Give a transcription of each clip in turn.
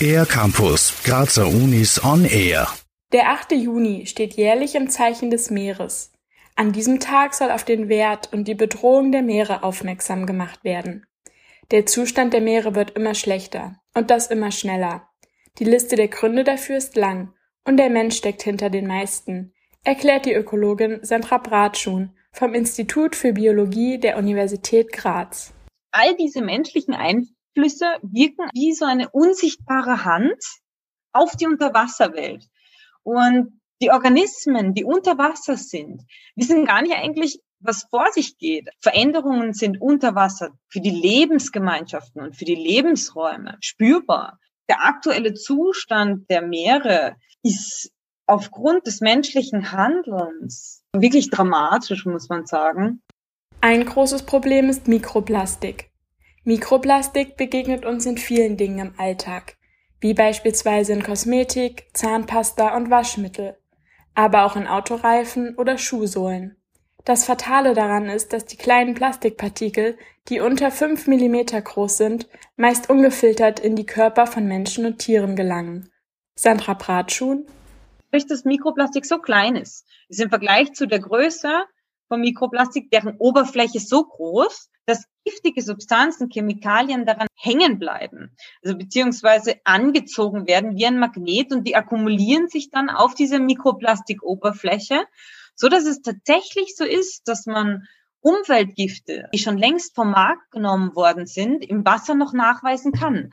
Air Campus, Grazer Unis on Air. Der 8. Juni steht jährlich im Zeichen des Meeres. An diesem Tag soll auf den Wert und die Bedrohung der Meere aufmerksam gemacht werden. Der Zustand der Meere wird immer schlechter und das immer schneller. Die Liste der Gründe dafür ist lang und der Mensch steckt hinter den meisten, erklärt die Ökologin Sandra Bratschun vom Institut für Biologie der Universität Graz. All diese menschlichen Einflüsse wirken wie so eine unsichtbare Hand auf die Unterwasserwelt. Und die Organismen, die unter Wasser sind, wissen gar nicht eigentlich, was vor sich geht. Veränderungen sind unter Wasser für die Lebensgemeinschaften und für die Lebensräume spürbar. Der aktuelle Zustand der Meere ist aufgrund des menschlichen Handelns wirklich dramatisch, muss man sagen. Ein großes Problem ist Mikroplastik. Mikroplastik begegnet uns in vielen Dingen im Alltag, wie beispielsweise in Kosmetik, Zahnpasta und Waschmittel, aber auch in Autoreifen oder Schuhsohlen. Das Fatale daran ist, dass die kleinen Plastikpartikel, die unter 5 mm groß sind, meist ungefiltert in die Körper von Menschen und Tieren gelangen. Sandra Bratschun das Mikroplastik so klein ist, ist im Vergleich zu der Größe von Mikroplastik, deren Oberfläche so groß, dass giftige Substanzen, Chemikalien daran hängen bleiben, also beziehungsweise angezogen werden wie ein Magnet und die akkumulieren sich dann auf dieser Mikroplastikoberfläche, so dass es tatsächlich so ist, dass man Umweltgifte, die schon längst vom Markt genommen worden sind, im Wasser noch nachweisen kann.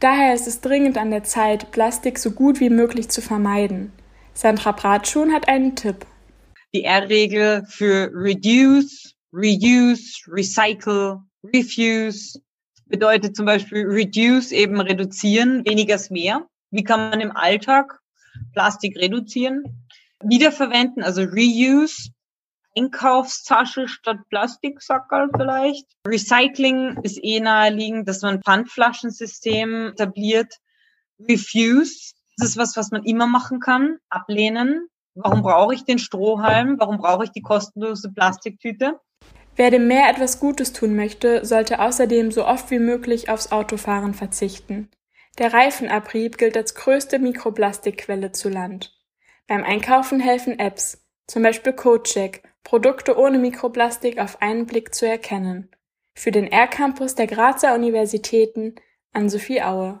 Daher ist es dringend an der Zeit, Plastik so gut wie möglich zu vermeiden. Sandra Bratschun hat einen Tipp. Die R-Regel für Reduce, Reuse, Recycle, Refuse bedeutet zum Beispiel Reduce eben reduzieren, weniger ist mehr. Wie kann man im Alltag Plastik reduzieren? Wiederverwenden, also Reuse, Einkaufstasche statt Plastiksackerl vielleicht. Recycling ist eh naheliegend, dass man ein Pfandflaschensystem etabliert. Refuse, das ist was, was man immer machen kann. Ablehnen. Warum brauche ich den Strohhalm? Warum brauche ich die kostenlose Plastiktüte? Wer dem Meer etwas Gutes tun möchte, sollte außerdem so oft wie möglich aufs Autofahren verzichten. Der Reifenabrieb gilt als größte Mikroplastikquelle zu Land. Beim Einkaufen helfen Apps, zum Beispiel CodeCheck, Produkte ohne Mikroplastik auf einen Blick zu erkennen. Für den R-Campus der Grazer Universitäten an Sophie Aue.